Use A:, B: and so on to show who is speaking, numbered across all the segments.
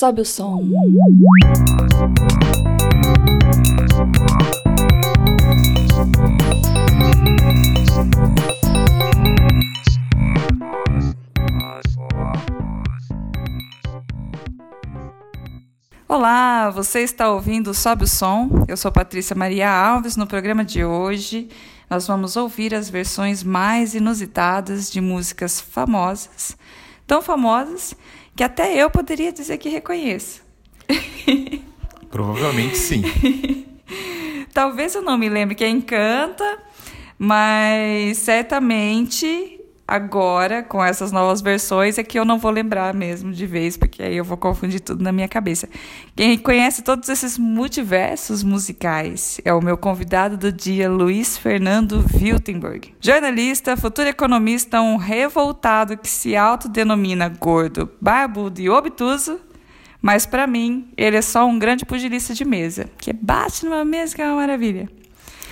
A: Sobe o som. Olá, você está ouvindo Sobe o Som. Eu sou Patrícia Maria Alves. No programa de hoje, nós vamos ouvir as versões mais inusitadas de músicas famosas, tão famosas que até eu poderia dizer que reconheço.
B: Provavelmente sim.
A: Talvez eu não me lembre quem canta, mas certamente agora, com essas novas versões, é que eu não vou lembrar mesmo de vez, porque aí eu vou confundir tudo na minha cabeça. Quem conhece todos esses multiversos musicais é o meu convidado do dia, Luiz Fernando Wiltenberg. Jornalista, futuro economista, um revoltado que se autodenomina gordo, barbudo e obtuso, mas para mim, ele é só um grande pugilista de mesa, que bate numa mesa que é uma maravilha.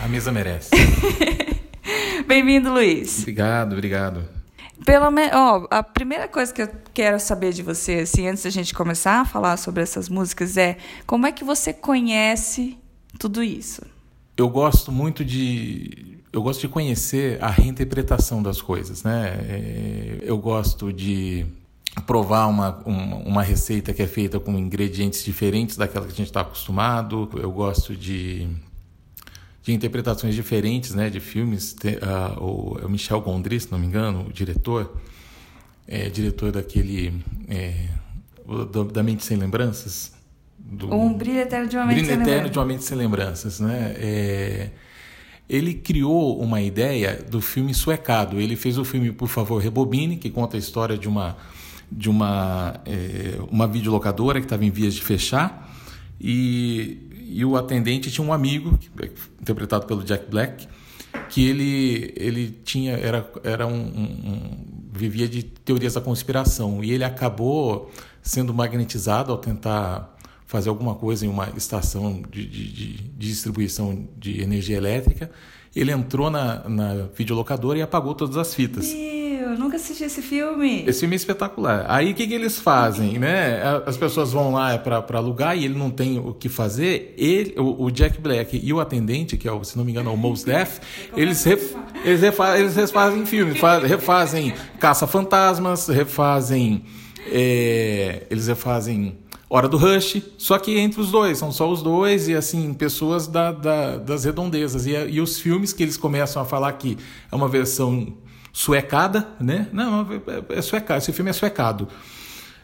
B: A mesa merece.
A: Bem-vindo, Luiz.
B: Obrigado, obrigado.
A: Pelo menos, ó, a primeira coisa que eu quero saber de você, assim, antes da gente começar a falar sobre essas músicas, é como é que você conhece tudo isso?
B: Eu gosto muito de, eu gosto de conhecer a reinterpretação das coisas, né? É, eu gosto de provar uma, uma, uma, receita que é feita com ingredientes diferentes daquela que a gente está acostumado. Eu gosto de de interpretações diferentes né, de filmes. Uh, o, é o Michel Gondry, se não me engano, o diretor, é diretor daquele. É, do, da Mente Sem Lembranças.
A: Do, um Brilho Eterno de uma Mente Sem
B: Lembranças. Eterno de uma Mente Sem Lembranças. Né? É, ele criou uma ideia do filme suecado. Ele fez o filme Por Favor Rebobine, que conta a história de uma, de uma, é, uma videolocadora que estava em vias de fechar. E e o atendente tinha um amigo, interpretado pelo Jack Black, que ele, ele tinha era, era um, um, vivia de teorias da conspiração e ele acabou sendo magnetizado ao tentar fazer alguma coisa em uma estação de, de, de, de distribuição de energia elétrica. Ele entrou na, na videolocadora e apagou todas as fitas.
A: Eu nunca assisti esse filme.
B: Esse filme é espetacular. Aí o que, que eles fazem, né? As pessoas vão lá para alugar e ele não tem o que fazer. Ele, o, o, Jack Black e o atendente, que é, o, se não me engano, é o Mos Def, eles, ref, eles, refazem, eles refazem filmes, refazem Caça-Fantasmas, refazem. É, eles refazem Hora do Rush, só que entre os dois, são só os dois e assim, pessoas da, da, das redondezas. E, e os filmes que eles começam a falar que é uma versão suecada, né? Não, é, é suecado, esse filme é suecado.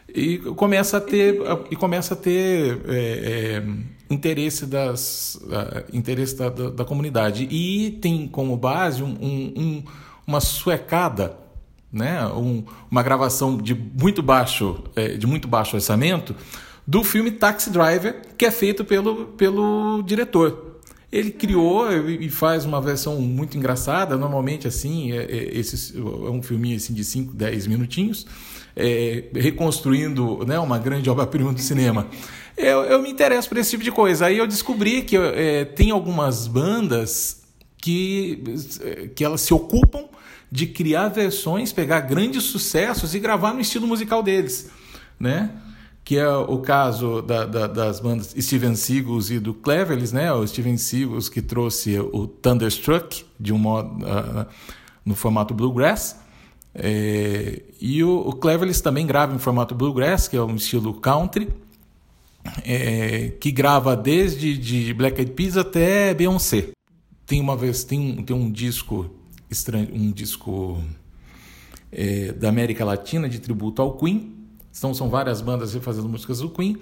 B: E começa a ter, e começa a ter é, é, interesse, das, interesse da, da, da, comunidade. E tem como base um, um, uma suecada, né? Um, uma gravação de muito baixo, é, de muito baixo orçamento do filme Taxi Driver, que é feito pelo, pelo diretor. Ele criou e faz uma versão muito engraçada, normalmente assim, é, é, esse, é um filminho assim, de 5, 10 minutinhos, é, reconstruindo né, uma grande obra-prima do cinema. Eu, eu, me interesso por esse tipo de coisa. Aí eu descobri que é, tem algumas bandas que, que elas se ocupam de criar versões, pegar grandes sucessos e gravar no estilo musical deles, né? Que é o caso da, da, das bandas Steven Seagulls e do Cleverless, né? O Steven Seagulls que trouxe o Thunderstruck de um modo uh, no formato bluegrass. É, e o, o também grava em formato bluegrass, que é um estilo country, é, que grava desde de Black Eyed Peas até Beyoncé. Tem uma vez tem, tem um disco estranho, um disco é, da América Latina de tributo ao Queen então são várias bandas fazendo músicas do Queen.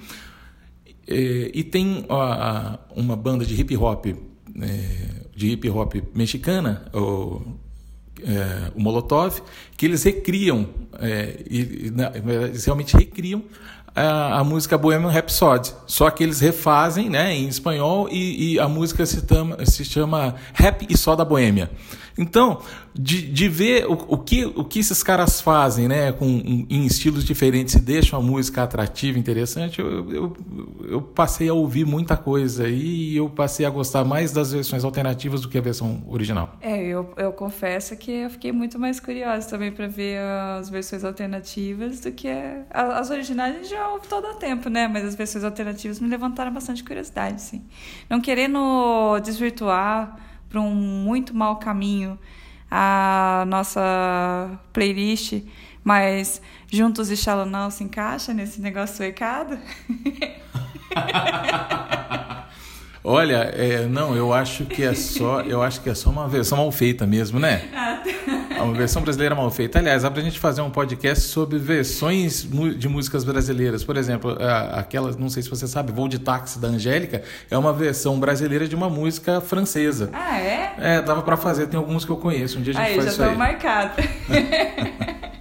B: E, e tem a, a, uma banda de hip hop, é, de hip hop mexicana, é, o Molotov, que eles recriam, é, e, eles realmente recriam a, a, música Bohemian Rhapsody, só que eles refazem né, em espanhol e, e a música se, se chama Rap e Só da Boêmia. Então, de, de ver o, o, que, o que esses caras fazem, né, com, em estilos diferentes e deixam a música atrativa, interessante, eu, eu, eu passei a ouvir muita coisa e eu passei a gostar mais das versões alternativas do que a versão original.
A: É, eu, eu confesso que eu fiquei muito mais curiosa também para ver as versões alternativas do que as originais a gente já ouve todo o tempo, né? Mas as versões alternativas me levantaram bastante curiosidade, sim. Não querendo desvirtuar para um muito mau caminho a nossa playlist, mas Juntos e Shallow Now se encaixa nesse negócio suecado?
B: Olha, é, não, eu acho que é só, eu acho que é só uma versão mal feita mesmo, né? Ah, tá. Uma versão brasileira mal feita. Aliás, dá pra gente fazer um podcast sobre versões de músicas brasileiras. Por exemplo, aquela, não sei se você sabe, Voo de Táxi da Angélica é uma versão brasileira de uma música francesa.
A: Ah, é?
B: É, dava para fazer, tem alguns que eu conheço. Um dia a gente aí, faz
A: já
B: isso aí.
A: marcado.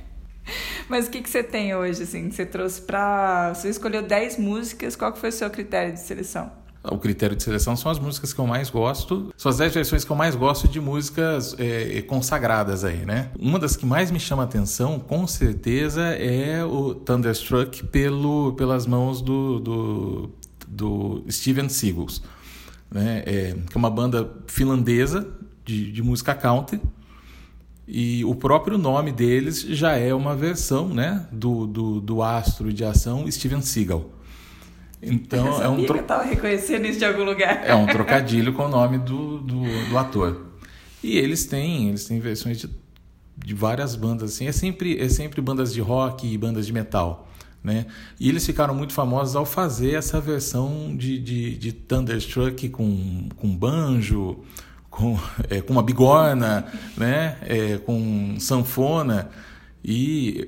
A: Mas o que, que você tem hoje, assim, que você trouxe pra... Você escolheu 10 músicas, qual que foi o seu critério de seleção?
B: O critério de seleção são as músicas que eu mais gosto, são as 10 versões que eu mais gosto de músicas é, consagradas aí, né? Uma das que mais me chama atenção, com certeza, é o Thunderstruck pelo, pelas mãos do, do, do Steven Seagulls, né? É, que é uma banda finlandesa de, de música country, e o próprio nome deles já é uma versão né, do, do, do astro de ação Steven Seagal.
A: Então eu é um tro... eu tava reconhecendo isso de algum lugar.
B: É um trocadilho com o nome do, do, do, ator. E eles têm, eles têm versões de, de várias bandas assim, é sempre é sempre bandas de rock e bandas de metal, né? E eles ficaram muito famosos ao fazer essa versão de, de, de Thunderstruck com, com banjo, com, é, com uma bigorna, né? É, com sanfona. E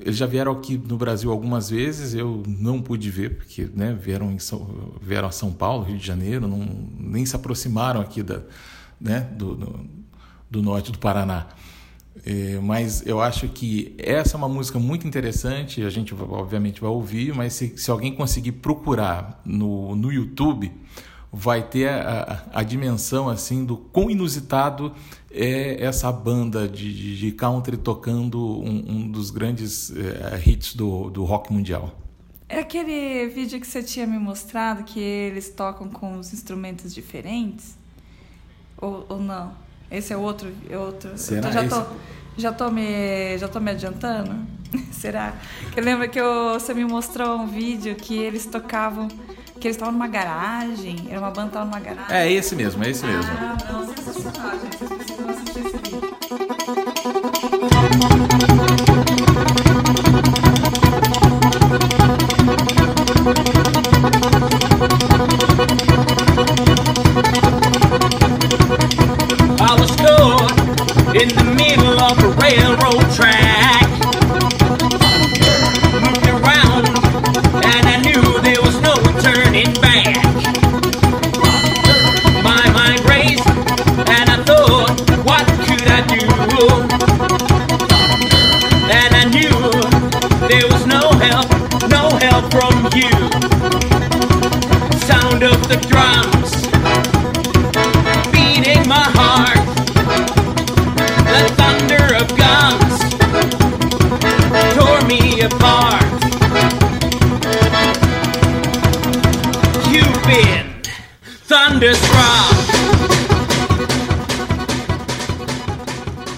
B: eles já vieram aqui no Brasil algumas vezes, eu não pude ver, porque né, vieram, em São, vieram a São Paulo, Rio de Janeiro, não, nem se aproximaram aqui da, né, do, do, do norte do Paraná. É, mas eu acho que essa é uma música muito interessante, a gente obviamente vai ouvir, mas se, se alguém conseguir procurar no, no YouTube, vai ter a, a, a dimensão assim do quão inusitado é essa banda de, de country tocando um, um dos grandes é, hits do, do rock mundial.
A: É aquele vídeo que você tinha me mostrado que eles tocam com os instrumentos diferentes? Ou, ou não? Esse é outro. É outro.
B: Será
A: já,
B: tô,
A: já, tô me, já tô me adiantando? Será? Que lembra que eu, você me mostrou um vídeo que eles tocavam que eles estavam numa garagem. Era uma banda que estava numa garagem.
B: É esse mesmo, é esse mesmo.
A: Ah, não, sensacional, gente. Vocês precisam assistir esse vídeo.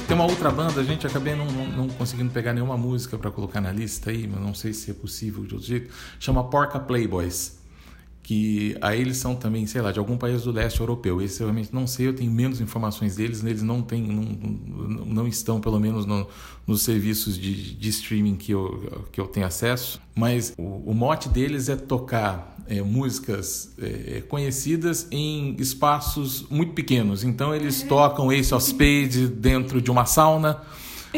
B: Tem uma outra banda, gente, acabei não, não, não conseguindo pegar nenhuma música para colocar na lista aí, mas não sei se é possível de outro jeito. Chama Porca Playboys. Que aí eles são também, sei lá, de algum país do leste europeu. Esse eu realmente não sei, eu tenho menos informações deles, eles não têm, não, não estão, pelo menos, no, nos serviços de, de streaming que eu, que eu tenho acesso. Mas o, o mote deles é tocar é, músicas é, conhecidas em espaços muito pequenos. Então eles tocam Ace of Spades dentro de uma sauna,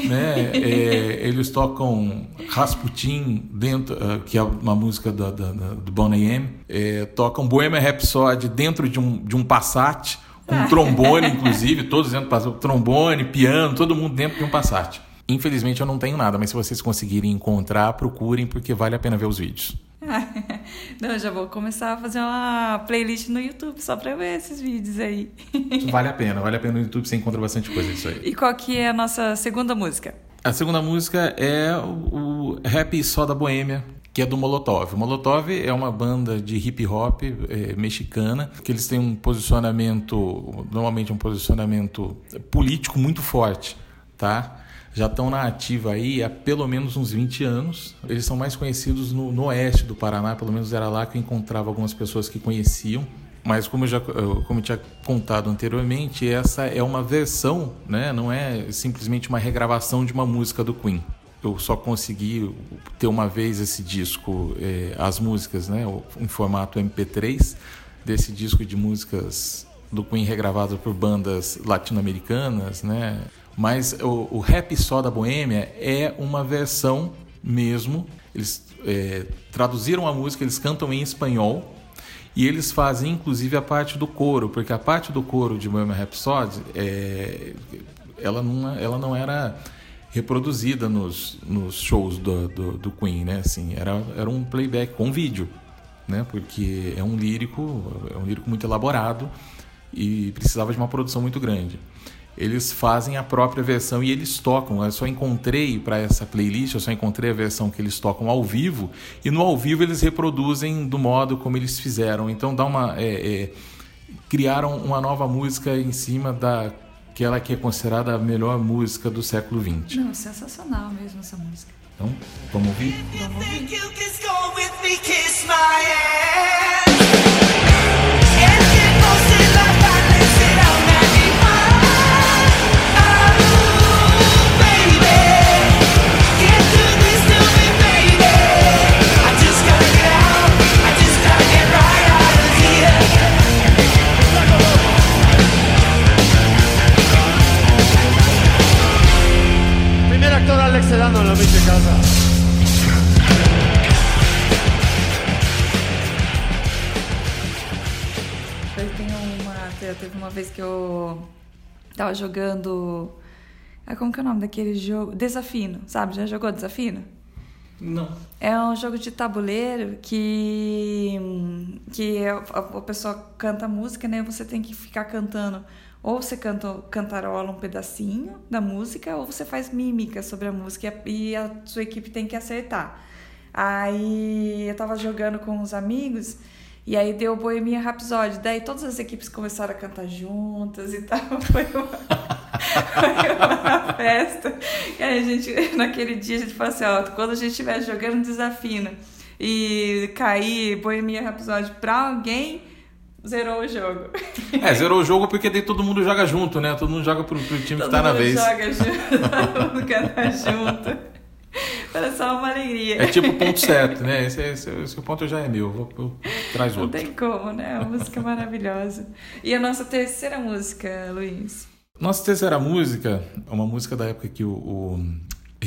B: né? É, eles tocam Rasputin dentro, uh, que é uma música da, da, da, do Bonnie M. É, tocam Bohemian Rhapsody dentro de um, de um Passat com trombone, inclusive, todos dentro do Passat, trombone, piano, todo mundo dentro de um Passat. Infelizmente eu não tenho nada, mas se vocês conseguirem encontrar, procurem porque vale a pena ver os vídeos.
A: Não, eu já vou começar a fazer uma playlist no YouTube só pra ver esses vídeos aí.
B: Vale a pena, vale a pena no YouTube, você encontra bastante coisa disso aí.
A: E qual que é a nossa segunda música?
B: A segunda música é o Happy Soda Boêmia, que é do Molotov. O Molotov é uma banda de hip hop é, mexicana, que eles têm um posicionamento, normalmente um posicionamento político muito forte, tá? Já estão na ativa aí há pelo menos uns 20 anos. Eles são mais conhecidos no, no oeste do Paraná, pelo menos era lá que eu encontrava algumas pessoas que conheciam. Mas como eu já como eu tinha contado anteriormente, essa é uma versão, né? não é simplesmente uma regravação de uma música do Queen eu só consegui ter uma vez esse disco, eh, as músicas, né, em formato MP3, desse disco de músicas do Queen regravado por bandas latino-americanas, né? Mas o, o Rap Só da Boêmia é uma versão mesmo. Eles eh, traduziram a música, eles cantam em espanhol e eles fazem inclusive a parte do coro, porque a parte do coro de Bohemian Rhapsody, é, ela, não, ela não era reproduzida nos, nos shows do, do, do, Queen, né? Assim, era, era um playback com vídeo, né? Porque é um lírico, é um lírico muito elaborado e precisava de uma produção muito grande. Eles fazem a própria versão e eles tocam. Eu só encontrei para essa playlist, eu só encontrei a versão que eles tocam ao vivo e no ao vivo eles reproduzem do modo como eles fizeram. Então dá uma é, é, criaram uma nova música em cima da que ela que é considerada a melhor música do século XX.
A: Não, sensacional mesmo essa música.
B: Então, vamos ouvir?
A: Vamos ouvir.
C: En la pinche casa.
A: Eu tenho uma. Teve uma vez que eu tava jogando. Ah, como que é o nome daquele jogo? Desafino, sabe? Já jogou Desafino?
B: Não.
A: É um jogo de tabuleiro que, que a, a pessoa canta música, né? Você tem que ficar cantando ou você canta, cantarola um pedacinho da música, ou você faz mímica sobre a música e a sua equipe tem que acertar. Aí eu tava jogando com uns amigos e aí deu Bohemia Rhapsody. Daí todas as equipes começaram a cantar juntas e tal. Foi uma, foi uma festa. E aí a gente, naquele dia, a gente falou assim: ó, quando a gente estiver jogando desafino e cair Bohemia Rhapsody pra alguém zerou o jogo.
B: É, zerou o jogo porque daí todo mundo joga junto, né? Todo mundo joga pro, pro time todo que tá na vez.
A: Todo mundo joga junto, todo mundo canta junto. Para só uma alegria.
B: É tipo ponto certo, né? Esse, esse, esse ponto já é meu, vou, vou traz outro.
A: Não tem como, né? A música maravilhosa. E a nossa terceira música, Luiz?
B: Nossa terceira música é uma música da época que o, o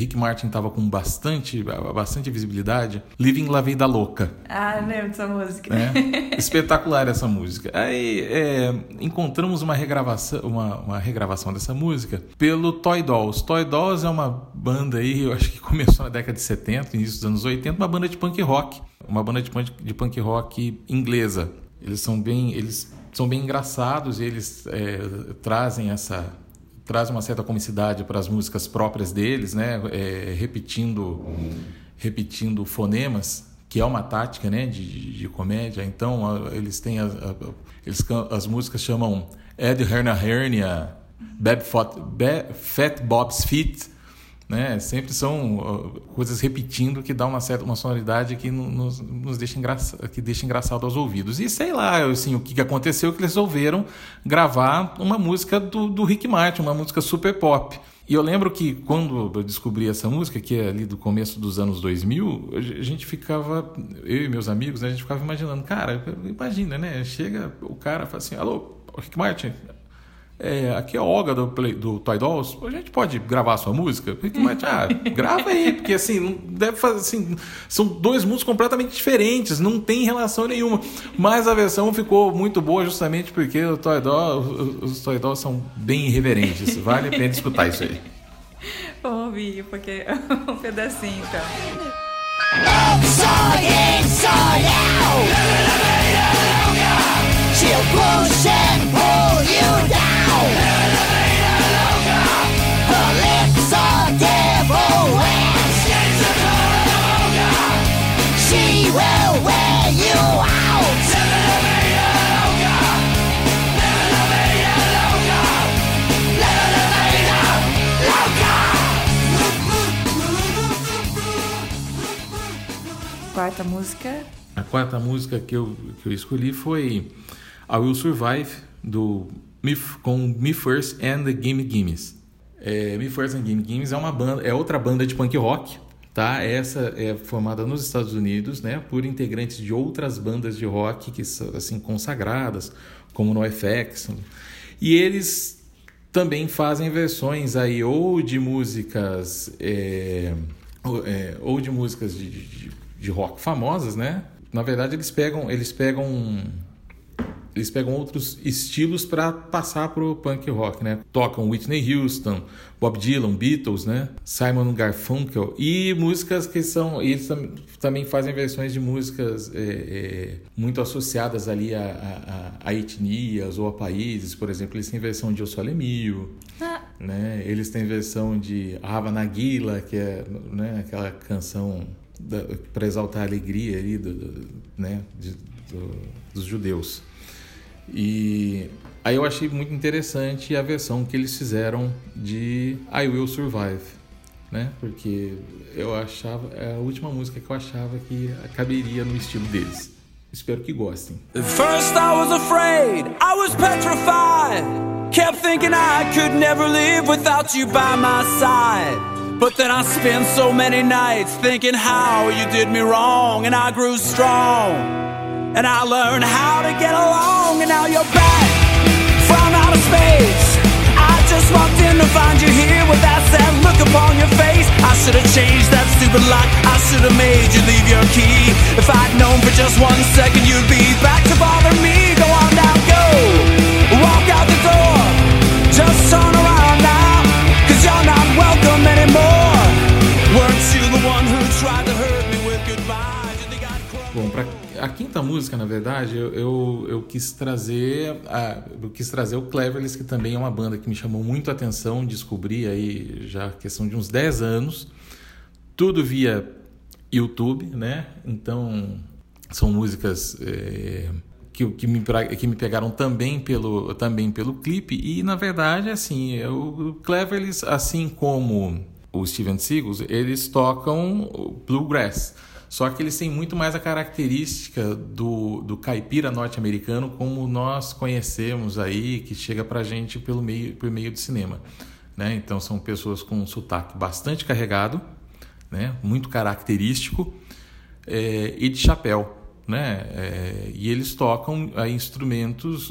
B: Rick Martin estava com bastante, bastante visibilidade. Living La Vida Louca.
A: Ah, lembro dessa música.
B: É? Espetacular essa música. Aí é, encontramos uma regravação, uma, uma, regravação dessa música pelo Toy Dolls. Toy Dolls é uma banda aí, eu acho que começou na década de 70, início dos anos 80, uma banda de punk rock. Uma banda de punk, de punk rock inglesa. Eles são bem, eles são bem engraçados e eles é, trazem essa traz uma certa comicidade para as músicas próprias deles, né? É, repetindo, repetindo fonemas, que é uma tática, né? De, de, de comédia. Então a, eles têm a, a, eles, as músicas chamam Ed Herna Hernia, Fat, Fat Bob's Feet, né? Sempre são coisas repetindo que dá uma certa uma sonoridade que nos, nos deixa engraça, que deixa engraçado aos ouvidos. E sei lá, assim, o que aconteceu que eles resolveram gravar uma música do, do Rick Martin, uma música super pop. E eu lembro que quando eu descobri essa música, que é ali do começo dos anos 2000, a gente ficava, eu e meus amigos, né, a gente ficava imaginando, cara, imagina, né? Chega o cara fala assim: alô, Rick Martin, é, aqui é a Olga do, do Toy Dolls, a gente pode gravar a sua música? Mas, ah, grava aí, porque assim, não deve fazer assim, são dois mundos completamente diferentes, não tem relação nenhuma. Mas a versão ficou muito boa justamente porque o Toy Dolls, os Toy Dolls são bem irreverentes. Vale a pena escutar isso aí.
A: Vamos ouvir, porque um pedacinho então.
D: Upside inside out. She'll push and pull
A: Quarta música.
B: A quarta música que eu, que eu escolhi foi I Will Survive, do com Me First and the Gimme Gimmes. É, Me First and Gimme Gimmes é uma banda, é outra banda de punk rock, tá? Essa é formada nos Estados Unidos, né, por integrantes de outras bandas de rock que são assim consagradas, como no FX. E eles também fazem versões aí ou de músicas é, ou, é, ou de músicas de, de, de rock famosas, né? Na verdade eles pegam eles pegam eles pegam outros estilos para passar pro punk rock, né? Tocam Whitney Houston, Bob Dylan, Beatles, né? Simon Garfunkel e músicas que são eles tam- também fazem versões de músicas é, é, muito associadas ali a, a, a- etnias ou a países, por exemplo, eles têm versão de Eu Sou Alemio, né? Eles têm versão de Hava Nagila, que é né, aquela canção para exaltar a alegria ali do, do- né, de- do- dos judeus. E aí eu achei muito interessante a versão que eles fizeram de I Will Survive, né? Porque eu achava é a última música que eu achava que caberia no estilo deles. Espero que gostem.
E: First I was afraid, I was petrified. Kept thinking I could never live without you by my side. But then I spent so many nights thinking how you did me wrong, and I grew strong. And I learned how to get along, and now you're back from outer space. I just walked in to find you here with that sad look upon your face. I should have changed that stupid lock. I should have made you leave your key. If I'd known for just one second you'd be back to bother me, go on now, go. Walk out the door. Just turn around
B: a quinta música, na verdade, eu, eu, eu quis trazer a, eu quis trazer o Cleverless, que também é uma banda que me chamou muito a atenção, descobri aí já questão de uns 10 anos, tudo via YouTube, né? Então, são músicas é, que, que, me, que me pegaram também pelo, também pelo clipe, e na verdade, assim, o Cleverless, assim como o Steven Seagal, eles tocam bluegrass. Só que eles têm muito mais a característica do, do caipira norte-americano como nós conhecemos aí, que chega pra gente pelo meio, por meio do cinema. Né? Então são pessoas com um sotaque bastante carregado, né? muito característico, é, e de chapéu. Né? É, e eles tocam aí, instrumentos,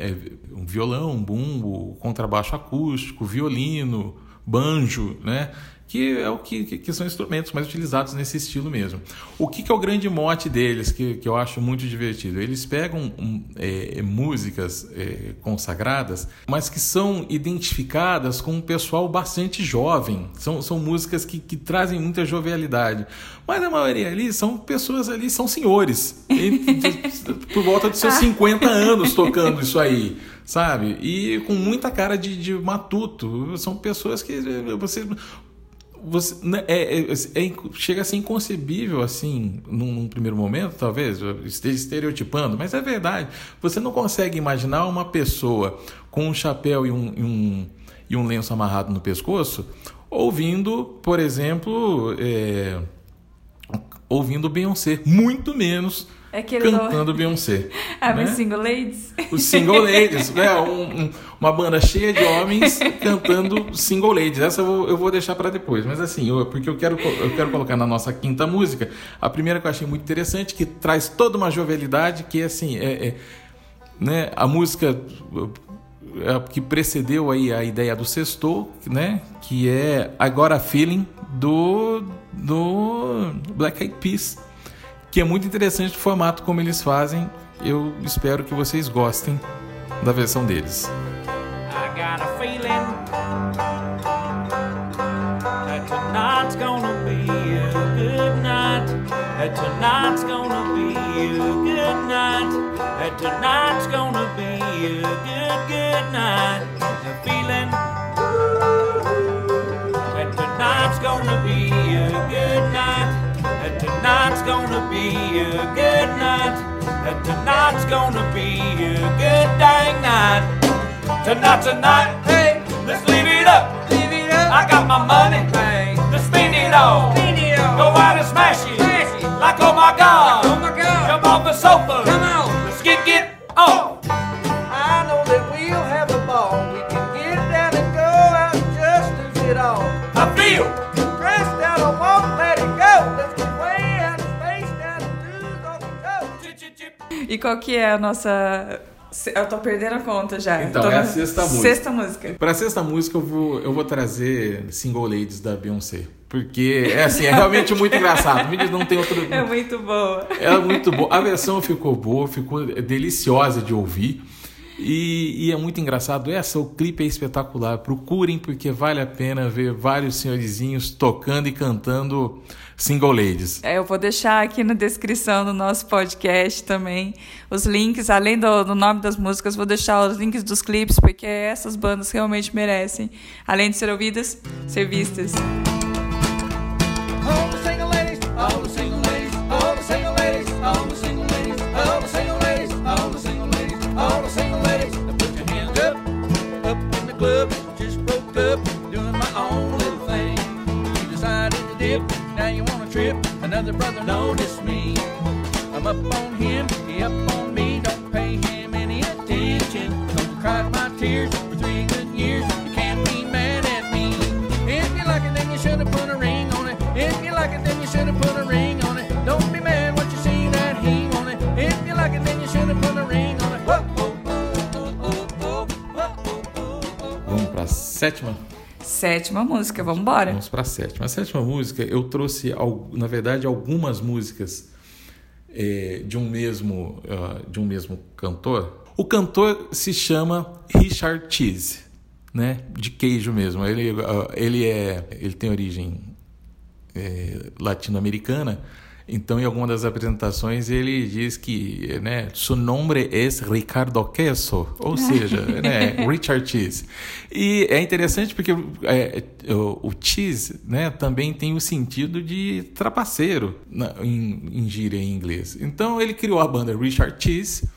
B: é, um violão, um bumbo, contrabaixo acústico, violino, banjo, né? Que é o que, que- são instrumentos mais utilizados nesse estilo mesmo. O que, que é o grande mote deles, que, que eu acho muito divertido? Eles pegam um, é, músicas é, consagradas, mas que são identificadas com um pessoal bastante jovem. São, são músicas que, que trazem muita jovialidade. Mas a maioria ali são pessoas ali, são senhores, por volta de seus 50 anos tocando isso aí sabe? E com muita cara de, de matuto. São pessoas que você. Você, né, é, é- é chega a ser inconcebível assim, num, num primeiro momento, talvez, esteja estereotipando, mas é verdade. Você não consegue imaginar uma pessoa com um chapéu e um, e um, e um lenço amarrado no pescoço ouvindo, por exemplo, é, ouvindo Beyoncé, muito menos
A: É
B: cantando Beyoncé.
A: Ah,
B: né?
A: mas single ladies?
B: Os single ladies, né? Um- um- uma banda cheia de homens cantando single ladies. Essa eu vou, eu vou deixar para depois, mas assim, eu- porque eu quero, eu quero colocar na nossa quinta música a primeira que eu achei muito interessante, que traz toda uma jovialidade, que é assim, é, é, né? A música é, que precedeu aí a ideia do sextou, né? Que é Agora Feeling do do Black Eyed Peas que é muito interessante o formato como eles fazem. Eu espero que vocês gostem da versão deles.
F: I gonna be a good night. That tonight's gonna be a good dang night. Tonight, tonight, hey, let's leave it up. Leave it up. I got my money, hey, let's spend it all. Spend it all. Go out and smash it, smash it. Like oh my god, like, oh my god, jump off the sofa,
A: E qual que é a nossa. Eu tô perdendo a conta já.
B: Então,
A: Tô
B: é a sexta música.
A: Sexta música.
B: Pra sexta música eu vou, eu vou trazer Single Ladies da Beyoncé. Porque é assim, é realmente muito engraçado. Não tem outro.
A: É muito boa.
B: É muito boa. A versão ficou boa, ficou deliciosa de ouvir. E, e é muito engraçado. Essa, o clipe é espetacular. Procurem, porque vale a pena ver vários senhorizinhos tocando e cantando Single Ladies.
A: É, eu vou deixar aqui na descrição do nosso podcast também os links, além do, do nome das músicas, vou deixar os links dos clipes, porque essas bandas realmente merecem, além de ser ouvidas, ser vistas.
G: Trip. Another brother noticed me. I'm up on him, he up on me. Don't pay him any attention. Don't cry my tears for three good years. You can't be mad at me. If you like it, then you should have put a ring on it. If you like it, then you should have put a ring on it. Don't be mad what you see that he on it. If you like it, then you should have put a ring on it.
B: Vamos pra sétima?
A: Sétima música, vamos embora.
B: Vamos para a sétima. A sétima música, eu trouxe, na verdade, algumas músicas eh, de um mesmo ah, de um mesmo cantor. O cantor se chama Richard Cheese, né? De queijo mesmo. Ele, ah, ele é ele tem origem eh, latino-americana. Então, em alguma das apresentações, ele diz que, né, su nombre es Ricardo Queso, ou seja, né, Richard Cheese. E é interessante porque é, o, o cheese, né, também tem o sentido de trapaceiro na, em, em gíria em inglês. Então, ele criou a banda Richard Cheese,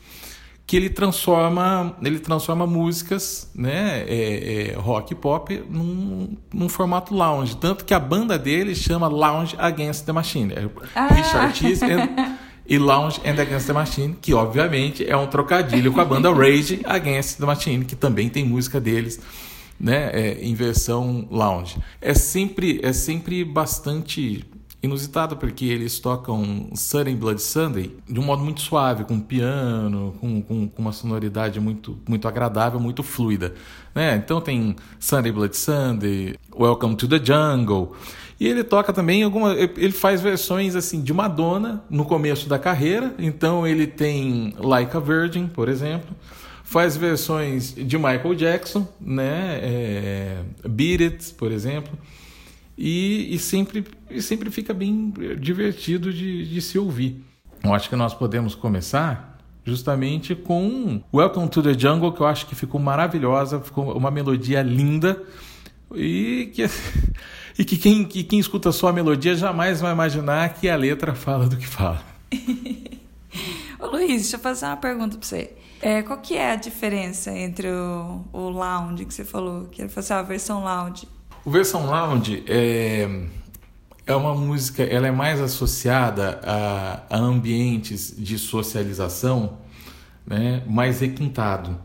B: que ele transforma ele transforma músicas né é, é, rock e pop num, num formato lounge. Tanto que a banda dele chama Lounge Against the Machine. É Richard Cheese and- e Lounge and Against the Machine que obviamente é um trocadilho com a banda Rage Against the Machine que também tem música deles né é, em versão lounge. É sempre é sempre bastante inusitado porque eles tocam Sunday Blood Sunday de um modo muito suave, com piano, com, com, com uma sonoridade muito, muito agradável, muito fluida. Né? Então tem Sunday Blood Sunday, Welcome to the Jungle. E ele toca também alguma. Ele faz versões assim de Madonna no começo da carreira. Então ele tem Like a Virgin, por exemplo. Faz versões de Michael Jackson, né? É, Beat It, por exemplo. E, e sempre, e sempre fica bem divertido de, de se ouvir. Eu acho que nós podemos começar justamente com Welcome to the Jungle, que eu acho que ficou maravilhosa, ficou uma melodia linda e que, e que, quem, que quem escuta só a melodia jamais vai imaginar que a letra fala do que fala.
A: Ô Luiz, deixa eu fazer uma pergunta pra você. É, qual que é a diferença entre o, o lounge que você falou, que ele falou assim, ah, a versão lounge?
B: O versão lounge é, é uma música, ela é mais associada a, a ambientes de socialização, né, mais requintado.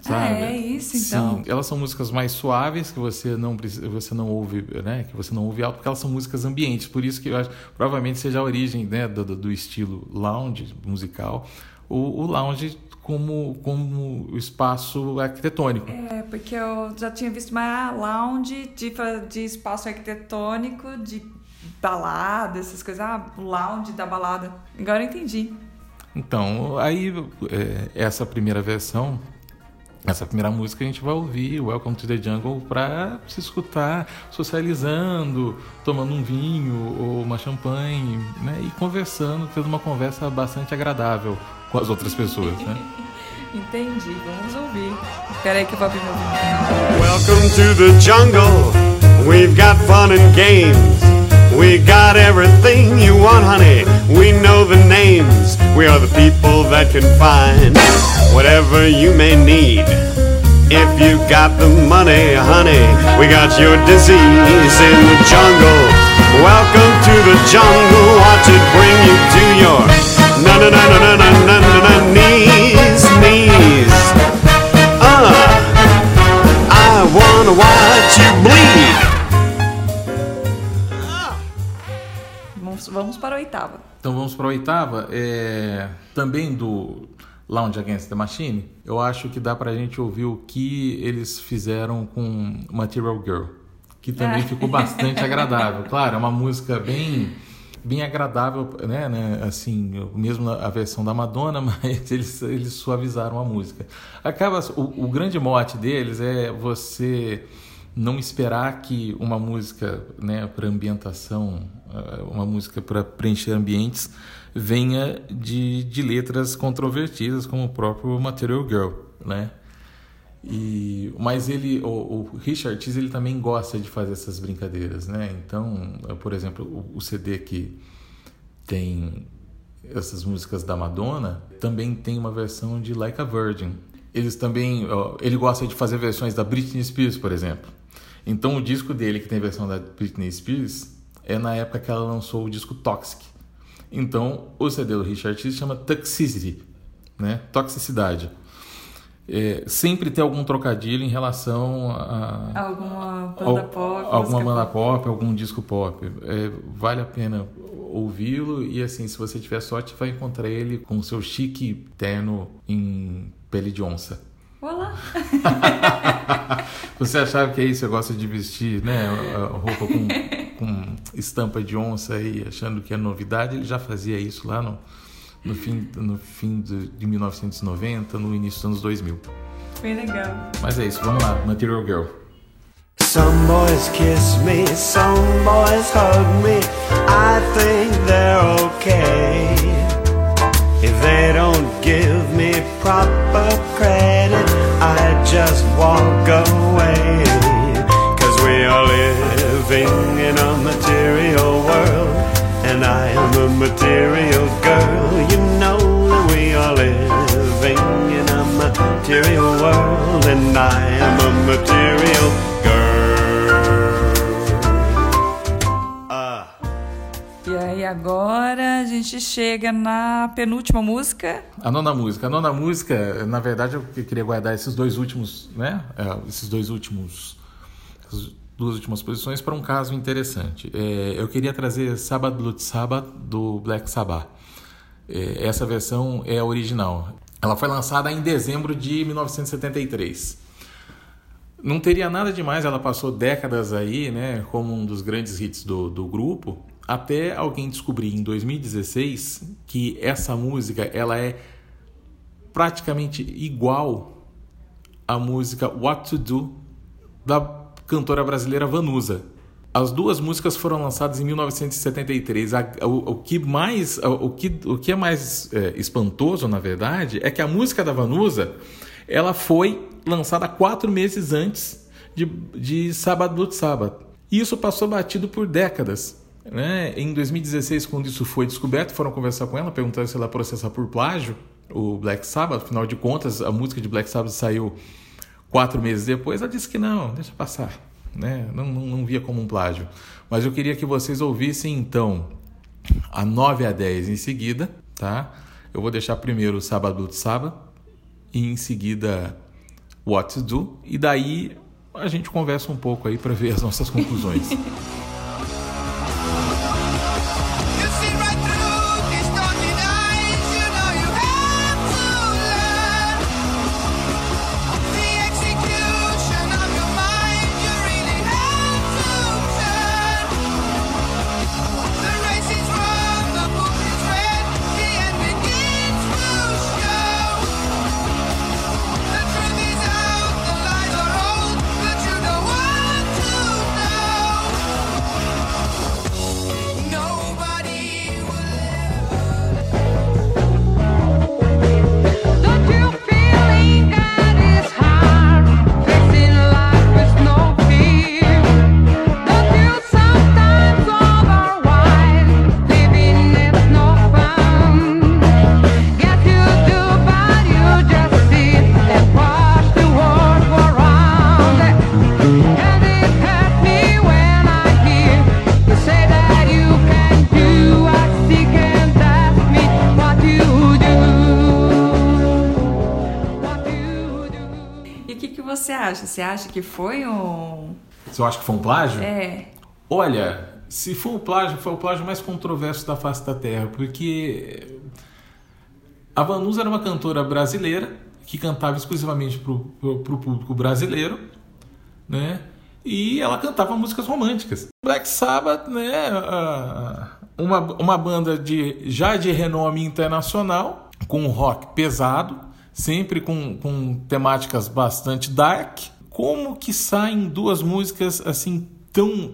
B: Sabe?
A: Ah, é isso, então?
B: Sim, elas são músicas mais suaves que você não precisa, você não ouve, né, que você não ouve alto, porque elas são músicas ambientes. Por isso que eu acho, provavelmente seja a origem, né, do, do estilo lounge musical, o, o lounge como como o espaço arquitetônico.
A: É, porque eu já tinha visto uma lounge de, de espaço arquitetônico, de balada, essas coisas. Ah, lounge da balada. Agora eu entendi.
B: Então, aí é, essa primeira versão Essa primeira música a gente vai ouvir, Welcome to the Jungle, para se escutar socializando, tomando um vinho ou uma champanhe, né? E conversando, tendo uma conversa bastante agradável com as outras pessoas, né?
A: Entendi, vamos ouvir. Espera aí que eu vou abrir meu vinho.
C: Welcome to the jungle. We've got fun and games. We got everything you want, honey. We know that can find whatever you may need. If you got the money, honey, we got your disease in the jungle. Welcome to the jungle. Watch it bring you to your na na na na na na na na na knees, knees. Uh, I wanna watch you bleed.
A: Vamos, vamos para oitava.
B: Então vamos para a oitava, é, também do Lounge Against the Machine. Eu acho que dá pra gente ouvir o que eles fizeram com Material Girl, que também
A: É.
B: ficou bastante agradável. Claro, é uma música bem bem agradável, né, né, assim, mesmo a versão da Madonna, mas eles, eles suavizaram a música. Acaba o, o grande mote deles é você não esperar que uma música, né, para ambientação, uma música para preencher ambientes venha de, de letras controvertidas como o próprio Material Girl, né? E, mas ele, o, o Richard Cheese, ele também gosta de fazer essas brincadeiras, né? Então, por exemplo, o, o CD que tem essas músicas da Madonna também tem uma versão de Like a Virgin. Eles também, ele gosta de fazer versões da Britney Spears, por exemplo. Então, o disco dele que tem versão da Britney Spears é na época que ela lançou o disco Toxic. Então, o CD do Richard Cheese chama Toxicity, né? Toxicidade. É, sempre tem algum trocadilho em relação a,
A: Alguma
B: ao-
A: banda pop?
B: alguma banda pop, algum disco pop. É, vale a pena ouvi-lo e assim, se você tiver sorte, vai encontrar ele com seu chique terno em pele de onça.
A: Olá!
B: Você achava que é isso, você gosta de vestir, né, roupa com, com estampa de onça aí, achando que é novidade, ele já fazia isso lá no, no fim, no fim de, de 1990, no início dos anos 2000.
A: Bem legal.
B: Mas é isso, vamos lá, Material Girl.
C: Some boys kiss me, some boys hug me. I think they're okay. Living in a material world, and I am a material girl. You know that we are living in a material world, and I am a material girl. Ah.
A: E aí agora a gente chega na penúltima música.
B: A nona música. A nona música, na verdade, eu queria guardar esses dois últimos, né? É, Esses dois últimos. Duas últimas posições para um caso interessante. É, eu queria trazer Sabbath Blood Sabbath do Black Sabbath. É, essa versão é a original. Ela foi lançada em dezembro de 1973. Não teria nada demais, ela passou décadas aí, né, como um dos grandes hits do, do grupo, até alguém descobrir em 2016 que essa música ela é praticamente igual à música What to Do da cantora brasileira Vanusa. As duas músicas foram lançadas em 1973. A- o, o que mais, o que, o que é mais é, espantoso, na verdade, é que a música da Vanusa ela foi lançada quatro meses antes de, de Sábado Blood Sabbath. E isso passou batido por décadas. Né? Em 2016, quando isso foi descoberto, foram conversar com ela, perguntando se ela processar por plágio o Black Sabbath. Afinal de contas, a música de Black Sabbath saiu quatro meses depois. Ela disse que não, deixa passar. Né? Não, não, não via como um plágio. Mas eu queria que vocês ouvissem então a 9 a 10 em seguida, tá? Eu vou deixar primeiro o Sábado Blood Sabbath e em seguida What to Do e daí a gente conversa um pouco aí para ver as nossas conclusões.
A: acha? Você acha que foi um.
B: Você acha que foi um plágio?
A: É.
B: Olha, se for um plágio, foi o plágio mais controverso da face da Terra, porque a Vanusa era uma cantora brasileira que cantava exclusivamente para o público brasileiro, né? E ela cantava músicas românticas. Black Sabbath, né? Uma, uma banda de já de renome internacional, com rock pesado, sempre com, com temáticas bastante dark. Como que saem duas músicas assim tão.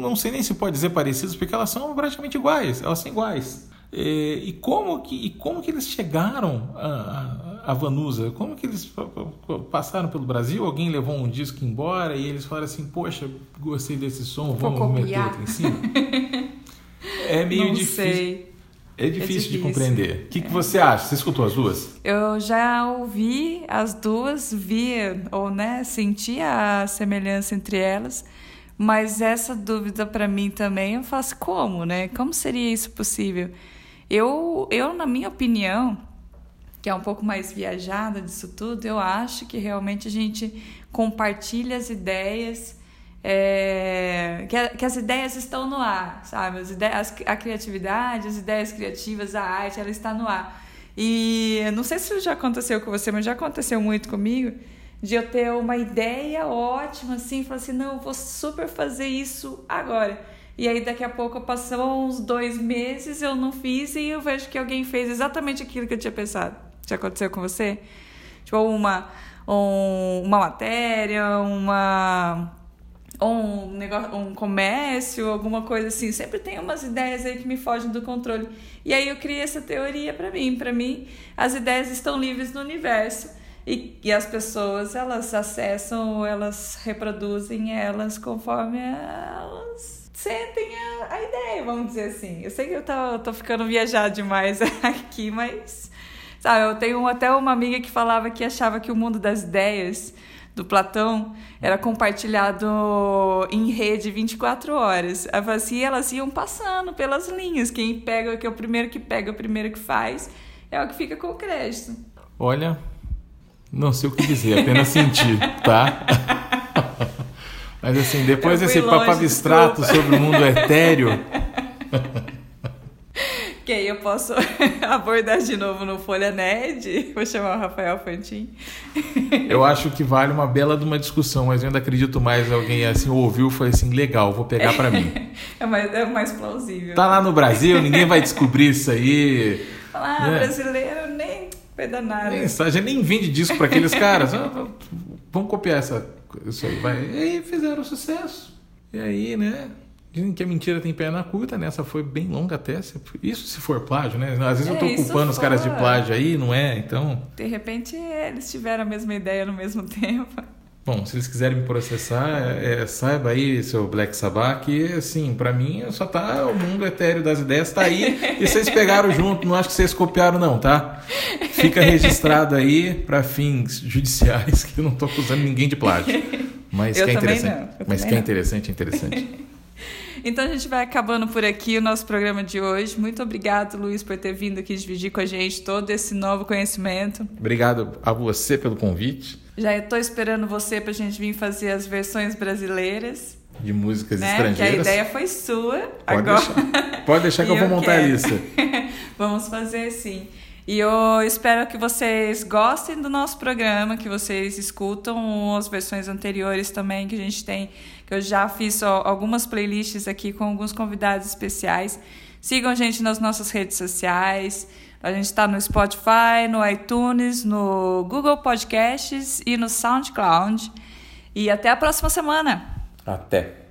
B: não sei nem se pode dizer parecidas, porque elas são praticamente iguais. Elas são iguais. É, e como que, e como que eles chegaram a, a, a Vanusa? Como que eles pa- pa- passaram pelo Brasil? Alguém levou um disco embora e eles falaram assim: Poxa, gostei desse som, vamos meter
A: copiar."
B: outro em cima? É meio
A: não
B: difícil.
A: sei.
B: É difícil de
A: difícil.
B: compreender. O que, que você acha? Você escutou as duas?
A: Eu já ouvi as duas, vi ou né, senti a semelhança entre elas, mas essa dúvida para mim também eu faço como, né? Como seria isso possível? Eu, eu na minha opinião, que é um pouco mais viajada disso tudo, eu acho que realmente a gente compartilha as ideias, é, que, que as ideias estão no ar, sabe? As ideias, a criatividade, as ideias criativas, a arte, ela está no ar. E não sei se já aconteceu com você, mas já aconteceu muito comigo, de eu ter uma ideia ótima, assim, falar assim, não, vou super fazer isso agora. E aí daqui a pouco passou uns dois meses, eu não fiz e eu vejo que alguém fez exatamente aquilo que eu tinha pensado. Já aconteceu com você? Tipo, uma, um- uma matéria, uma um negócio, um comércio, alguma coisa assim. Sempre tem umas ideias aí que me fogem do controle. E aí eu criei essa teoria para mim. Para mim, as ideias estão livres no universo. E, e as pessoas, elas acessam, elas reproduzem elas conforme elas sentem a, a ideia, vamos dizer assim. Eu sei que eu tô, tô ficando viajada demais aqui, mas... Sabe, eu tenho até uma amiga que falava que achava que o mundo das ideias do Platão era compartilhado em rede 24 horas. Falou assim, elas iam passando pelas linhas. Quem pega, que é o primeiro que pega, é o primeiro que faz, é o que fica com o crédito.
B: Olha, não sei o que dizer, apenas sentir, tá? Mas assim, depois desse papo abstrato sobre o mundo etéreo,
A: Que aí eu posso abordar de novo no Folha Nerd. Vou chamar o Rafael Fantin.
B: eu acho que vale uma bela de uma discussão, mas eu ainda acredito mais alguém assim ouviu e foi assim, legal, vou pegar pra mim.
A: É mais, é mais plausível.
B: Tá lá no Brasil, ninguém vai descobrir isso aí.
A: Falar, ah,
B: É.
A: brasileiro nem nada.
B: Nem, a gente nem vende disco pra aqueles caras. Ah, Vamos copiar essa, isso aí, vai. E aí fizeram sucesso. E aí, né? Dizem que a mentira tem perna curta, né? Essa foi bem longa até. Isso se for plágio, né? Às vezes eu
A: É,
B: tô
A: isso
B: culpando os caras de plágio aí, não é? Então,
A: De repente eles tiveram a mesma ideia no mesmo tempo.
B: bom, se eles quiserem me processar, é, saiba aí, seu Black Sabbath, que assim, pra mim só tá o mundo etéreo das ideias, tá aí. e vocês pegaram junto, não acho que vocês copiaram, não, tá? Fica registrado aí pra fins judiciais que eu não tô acusando ninguém de plágio. Mas
A: Eu
B: que é interessante.
A: não, eu
B: Mas que é interessante, é interessante.
A: Então a gente vai acabando por aqui o nosso programa de hoje. Muito obrigado, Luiz, por ter vindo aqui dividir com a gente todo esse novo conhecimento.
B: Obrigado a você pelo convite
A: Já estou esperando você para a gente vir fazer as versões brasileiras,
B: de músicas
A: né? Que a
B: estrangeiras.
A: ideia foi sua.
B: Pode
A: Agora
B: deixar. Pode deixar que eu vou
A: eu
B: montar a
A: quero.
B: lista.
A: Vamos fazer sim. E eu espero que vocês gostem do nosso programa, que vocês escutam as versões anteriores também que a gente tem, que eu já fiz algumas playlists aqui com alguns convidados especiais. Sigam a gente nas nossas redes sociais. A gente está no Spotify, no iTunes, no Google Podcasts e no SoundCloud. E até a próxima semana.
B: Até.